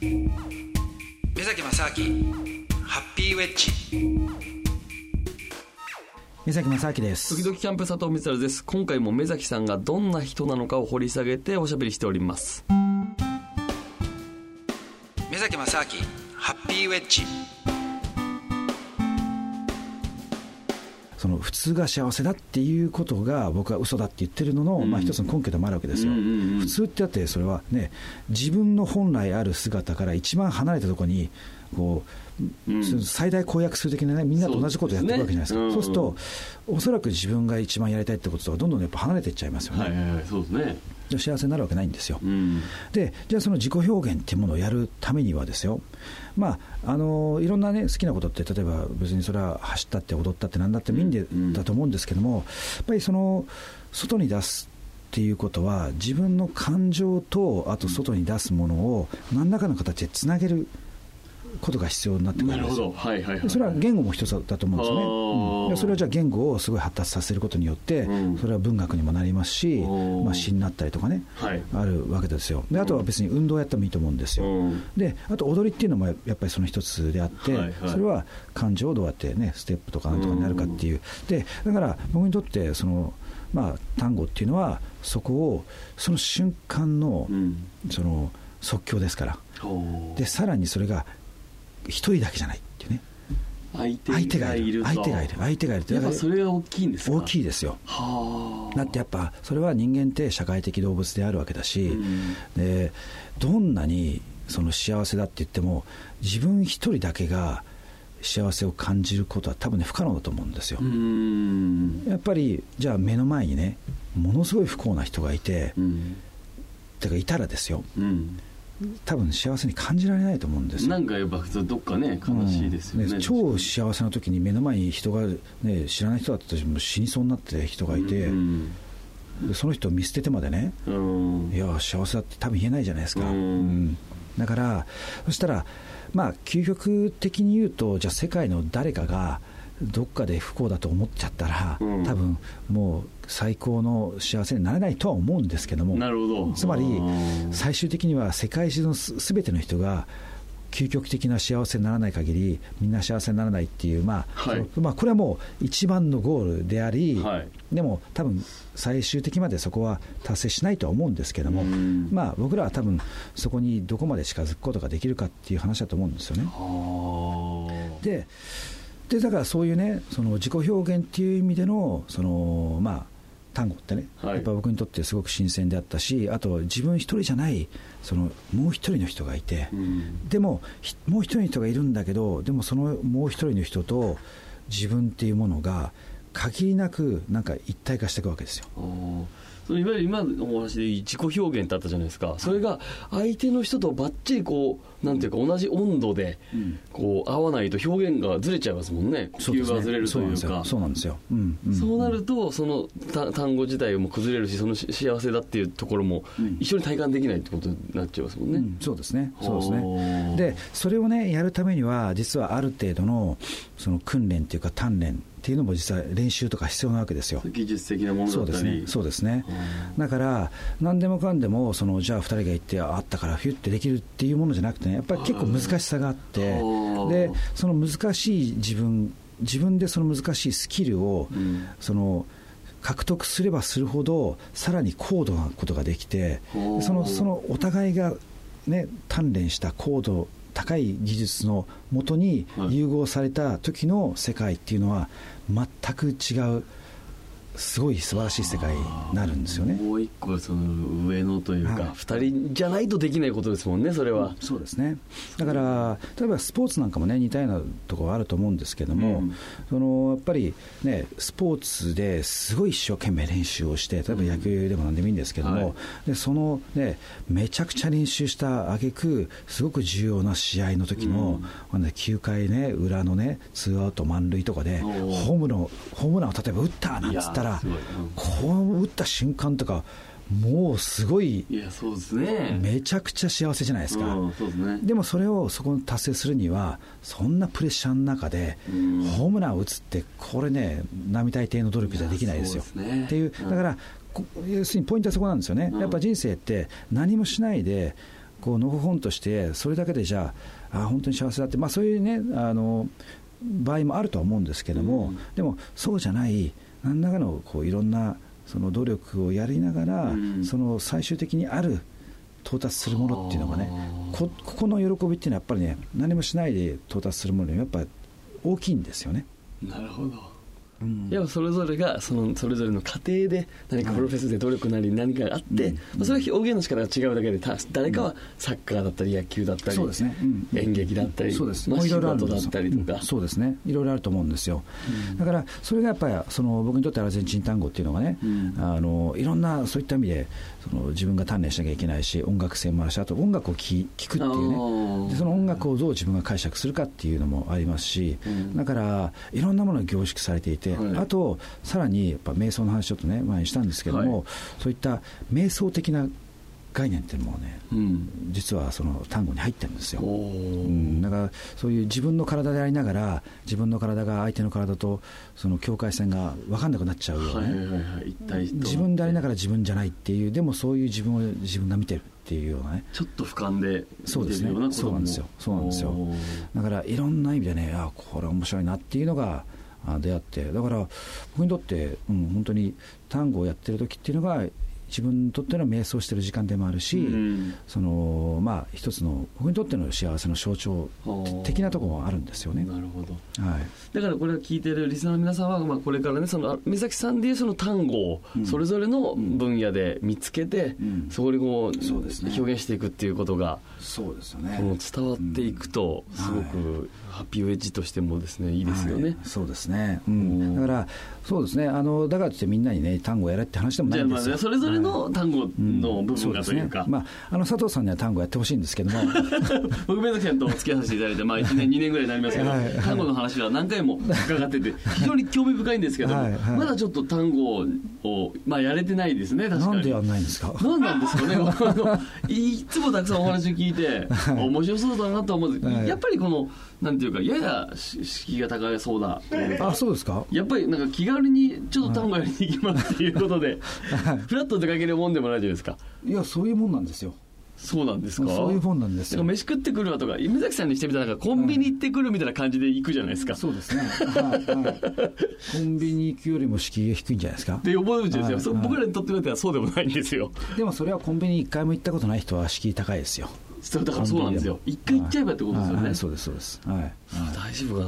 目崎正明ハッピーウェッジ。目崎正明です。時々キャンプ佐藤光晴です。今回も目崎さんがどんな人なのかを掘り下げておしゃべりしております。目崎正明ハッピーウェッジその普通が幸せだっていうことが僕は嘘だって言ってるのの、まあ、一つの根拠でもあるわけですよ、普通ってだってそれはね自分の本来ある姿から一番離れたところにこう、うん、最大公約数的なね、みんなと同じことをやってるわけじゃないですか、そう、ねうん、すると、おそらく自分が一番やりたいってこととか、どんどんやっぱ離れていっちゃいますよね。はいはいはい、そうですね。幸せになるわけないんですよ、うん、でじゃあその自己表現っていうものをやるためにはですよ、まあ、あのいろんな、ね、好きなことって例えば別にそれは走ったって踊ったってなんだってもいいんで、だと思うんですけどもやっぱりその外に出すっていうことは自分の感情とあと外に出すものを何らかの形でつなげることが必要になってくるんですよ、はいはいはい、それは言語も一つだと思うんですね、うん、それはじゃあ言語をすごい発達させることによって、うん、それは文学にもなりますし、まあ、詩になったりとかね、はい、あるわけですよ。であとは別に運動やってもいいと思うんですよ、であと踊りっていうのもやっぱりその一つであって、はいはい、それは感情をどうやってねステップとかなんとかになるかっていう。でだから僕にとってそのまあ、単語っていうのはそこをその瞬間の,、その即興ですから。でさらにそれが一人だけじゃないっていうね。相手がいる相手がいる。相手がいる。やっぱそれは大きいんですか？大きいですよ。だってやっぱそれは人間って社会的動物であるわけだし、うん、でどんなにその幸せだって言っても自分一人だけが幸せを感じることは多分ね不可能だと思うんですよ。やっぱりじゃあ目の前にねものすごい不幸な人がいて、うん、てかいたらですよ、うん多分幸せに感じられないと思うんですなんかやっぱどっかね悲しいですよね。うん。ね、超幸せな時に目の前に人が、ね、知らない人だったとしても死にそうになって人がいて、うんうん、その人を見捨ててまでね、うん、いや幸せだって多分言えないじゃないですか、うん、だからそしたらまあ究極的に言うとじゃあ世界の誰かがどっかで不幸だと思っちゃったら、うん、多分もう最高の幸せになれないとは思うんですけどもなるほど。つまり最終的には世界中のすべての人が究極的な幸せにならない限りみんな幸せにならないっていう、まあ、はい、まあ、これはもう一番のゴールであり、はい、でも多分最終的までそこは達成しないとは思うんですけども、まあ、僕らは多分そこにどこまで近づくことができるかっていう話だと思うんですよね。ででだからそういうねその自己表現っていう意味でのそのまあ単語ってね、はい、やっぱ僕にとってすごく新鮮であったしあと自分一人じゃないそのもう一人の人がいて、うん、でももう一人の人がいるんだけどでもそのもう一人の人と自分っていうものが限りなくなんか一体化していくわけですよ。いわゆる今のお話で自己表現ってあったじゃないですか、それが相手の人とばっちりこう、なんていうか、同じ温度でこう合わないと表現がずれちゃいますもんね、地球がずれるというか、そうなんですよ、そうなると、その単語自体も崩れるし、その幸せだっていうところも、一緒に体感できないってことになっちゃいますもんね。そうですね、そうですね。で、それをね、やるためには、実はある程度のその訓練っていうか、鍛錬っていうのも実は練習とか必要なわけですよ。技術的なものだったり。そうですね。だから、何でもかんでも、そのじゃあ2人が行って、あったからフィュってできるっていうものじゃなくてね、やっぱり結構難しさがあって、で、その難しい自分、自分でその難しいスキルを、うん、その、獲得すればするほど、さらに高度なことができて、そのそのお互いが、ね、鍛錬した高度高い技術のもとに融合された時の世界っていうのは全く違うすごい素晴らしい世界になるんですよね。もう一個その上のというか、二、はい、人じゃないとできないことですもんねそれは、そうですね。だから例えばスポーツなんかもね似たようなところあると思うんですけども、うん、そのやっぱりねスポーツですごい一生懸命練習をして例えば野球でも何でもいいんですけども、うん。はい、でそのねめちゃくちゃ練習した挙句すごく重要な試合の時の、うん、9回ね裏のねツーアウト満塁とかでホームのホームランを例えば打ったなんつったらら、こう打った瞬間とか、もうすごい、いやそうですね、めちゃくちゃ幸せじゃないですか、うん、そうですね、でもそれをそこに達成するには、そんなプレッシャーの中で、ホームランを打つって、これね、並大抵の努力じゃできないですよ。ね、っていう、だから、要するにポイントはそこなんですよね、やっぱ人生って、何もしないで、こうのほほんとしてそれだけでじゃああ本当に幸せだって、まあ、そういうねあの場合もあるとは思うんですけども、うん。でもそうじゃない何らかのこういろんなその努力をやりながら、うんその最終的にある到達するものっていうのがねこここの喜びっていうのはやっぱりね何もしないで到達するものよりやっぱり大きいんですよね。なるほどやっぱそれぞれがそのそれぞれの過程で何かプロフェスで努力なり何かがあって、うん。まあ、それは表現の仕方が違うだけでた誰かはサッカーだったり野球だったり、そうん。演劇だったりそうです。まあもういろいろあるんです仕事だったりとか。うん。そうですね。いろいろあると思うんですよ、だからそれがやっぱりその僕にとってアルゼンチン単語っていうのがね、うん。あのいろんなそういった意味でその自分が鍛錬しなきゃいけないし音楽性もあるしあと音楽を聴聞くっていうね。でその音楽をどう自分が解釈するかっていうのもありますし、うん。だからいろんなものが凝縮されていて、はい。あとさらにやっぱ瞑想の話ちょっとね前にしたんですけども、はい。そういった瞑想的な概念っていうのもねうん。実はその単語に入ってるんですよ。うん、だからそういう自分の体でありながら自分の体が相手の体とその境界線が分かんなくなっちゃうよね、はいはいはい自分でありながら自分じゃないっていうでもそういう自分を自分が見てるっていうようなね。ちょっと俯瞰でそうですね。そうなんですよ。そうなんですよ。だからいろんな意味でねあこれ面白いなっていうのがあ出会って。だから僕にとって、うん、本当に単語をやってる時っていうのが自分にとっての瞑想してる時間でもあるし、うん。そのまあ一つの僕にとっての幸せの象徴的なところもあるんですよね。なるほど。はい。だからこれを聞いてるリスナーの皆さんは、まあ、これからねそのあ目崎さんでいうその単語をうん。それぞれの分野で見つけて、うん。そこにこうそうですね。表現していくっていうことがそうですよこの伝わっていくとうん。すごくハッピーウェッジとしてもですねいいですよね。はい。そうですね、だからそうですね。あのだからといってみんなにね単語をやれって話でもないんですよまあねそれぞれの単語うん。の部分がというか、そですね。まあ、あの佐藤さんには単語やってほしいんですけども。僕目崎さんとお付き合いさせていただいて、まあ、1年2年ぐらいになりますけど、はい。はい。単語の話は何回も伺ってて非常に興味深いんですけども、はい。はい。まだちょっと単語を、まあ、やれてないですね確かに。なんでやんないんですか？何なんですかね？あのいつもたくさんお話を聞いて、面白そうだなと思うんですけど、はい。やっぱりこのなんていうかややし敷居が高そうだあそうですか？やっぱりなんか気軽にちょっと単語やりに行きますっていうことで、フラッと出かけるもんでもないじゃないですか。いやそういうもんなんですよそうなんですか？そういうもんなんですよ。飯食ってくるわとか夢崎さんにしてみたらなんかコンビニ行ってくるみたいな感じで行くじゃないですか、そうですね、はい。はい、コンビニ行くよりも敷居が低いんじゃないですか？で思うんですよ、はい。僕らにとってみたらそうでもないんですよ。でもそれはコンビニ一回も行ったことない人は敷居高いですよ。そうだからそうなんですよ。一回行っちゃえばってことですよね、はい。はい。そうですそうです。はい、はい。大丈夫か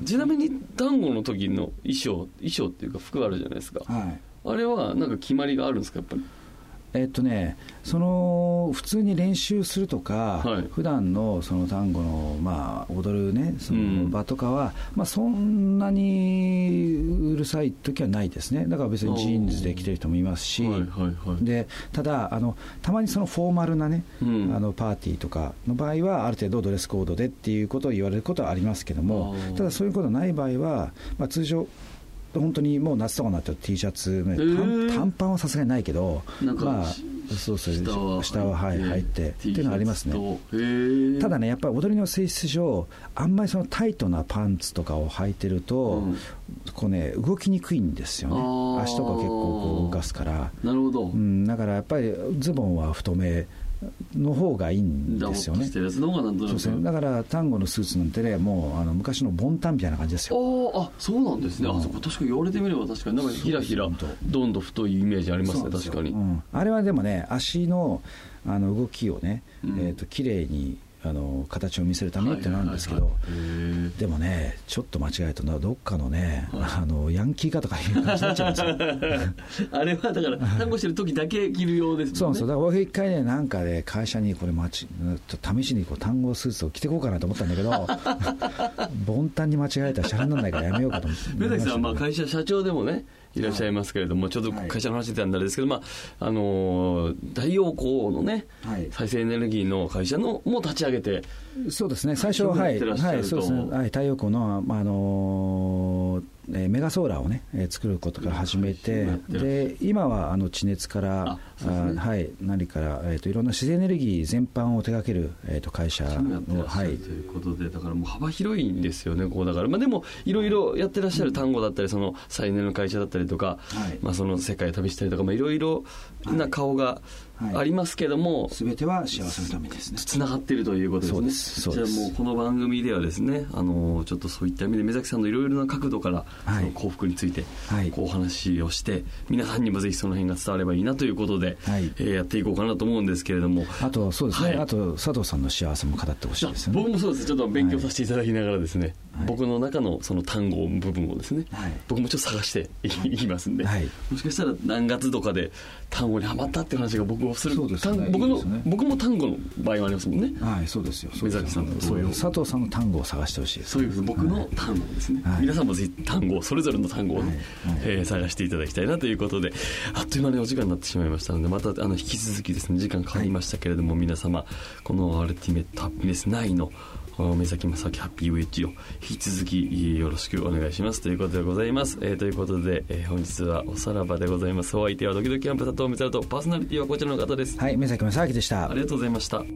な。ちなみに単語の時の衣装衣装っていうか服あるじゃないですか。はい。あれはなんか決まりがあるんですか？やっぱりえっとね、その普通に練習するとか、はい。普段のその単語の、まあ、踊るね、そうん。の場とかは、まあ、そんなにうるさい時はないですね、だから別にジーンズで着てる人もいますし、はいはいはい。でただあの、たまにそのフォーマルなね、うん。あのパーティーとかの場合は、ある程度ドレスコードでっていうことを言われることはありますけどもただそういうことない場合は、まあ、通常、本当にもう夏とかになったら T シャツ、ねー。短短パンはさすがにないけど、まあし、そうそう下は下ははい入ってっていうのがありますね。ただね、やっぱり踊りの性質上、あんまりそのタイトなパンツとかを履いてると、うん。こうね、動きにくいんですよね。足とか結構こう動かすから、なるほど、うん、だからやっぱりズボンは太めの方がいいんですよね。だから単語のスーツなんてね、もうあの昔のボンタンみたいな感じですよ。あーあそうなんですね、あそこ確かに言われてみれば確かになんかひらひらどんどん太いイメージありますね確かに、うん。あれはでもね、足のあの動きをね、うん。えー、と綺麗にあの形を見せるためにってなんですけどでもね、ちょっと間違えるとな、どっかのね、はいあのヤンキーかとかいう感じになっちゃうんですよ。あれはだから単語してる時だけ着るようですねそうなんですよ。だから僕一回ね、なんかで会社にこれ、まち、ちょっと試しにこう単語スーツを着てこうかなと思ったんだけど、凡単に間違えたらしゃれにならないからやめようかと思って。目崎さんはまあ会社社長でもねいらっしゃいますけれども、ちょっと会社の話でたんであれですけど、まああのー太陽光のね、はい。再生エネルギーの会社のも立ち上げて、そうですね、最初は、はい、はい、そうですね、はい、太陽光の、まああのーえーメガソーラーをね、えー作ることから始めてで今はあの地熱から、あはい、何から、えーと、いろんな自然エネルギー全般を手掛ける、えー、と会社やってらの、はい。ということで、だからもう幅広いんですよね、こうだから、まあ、でも、いろいろやってらっしゃる単語だったり、その再エネの会社だったりとか、はい。まあ、その世界旅したりとか、まあ、いろいろな顔がはいありますけども、全ては幸せのためですね。つながっているということですね。そうです。じゃあもうこの番組ではですね、あのちょっとそういった意味で目崎さんのいろいろな角度から、はい。その幸福について、はい。こうお話をして、皆さんにもぜひその辺が伝わればいいなということで、はい。えーやっていこうかなと思うんですけれども。あとそうですね、はい。あと佐藤さんの幸せも語ってほしいですよね。僕もそうです。ちょっと勉強させていただきながらですね、はい。僕の中のその単語部分をですね、はい。僕もちょっと探していきますんで、はい。もしかしたら何月とかで単語にはまったっていう話が僕をするそうですね。単僕のね。僕も単語の場合もありますもんね。はいそうですよ。目崎さんとそういう。佐藤さんの単語を探してほしいです。そういう僕の単語ですね、はい。皆さんもぜひ単語をそれぞれの単語をね、はい。えー探していただきたいなということであっという間にお時間になってしまいましたのでまたあの引き続きですね時間変わりましたけれども、皆様このアルティメットハピネス9のお目崎正明ハッピーウェッジを引き続きよろしくお願いします。ということでございます、えーということで、えー本日はおさらばでございます。お相手はドキドキキャンプ佐藤光とパーソナリティはこちらの方です、はい目崎正明でした。ありがとうございました「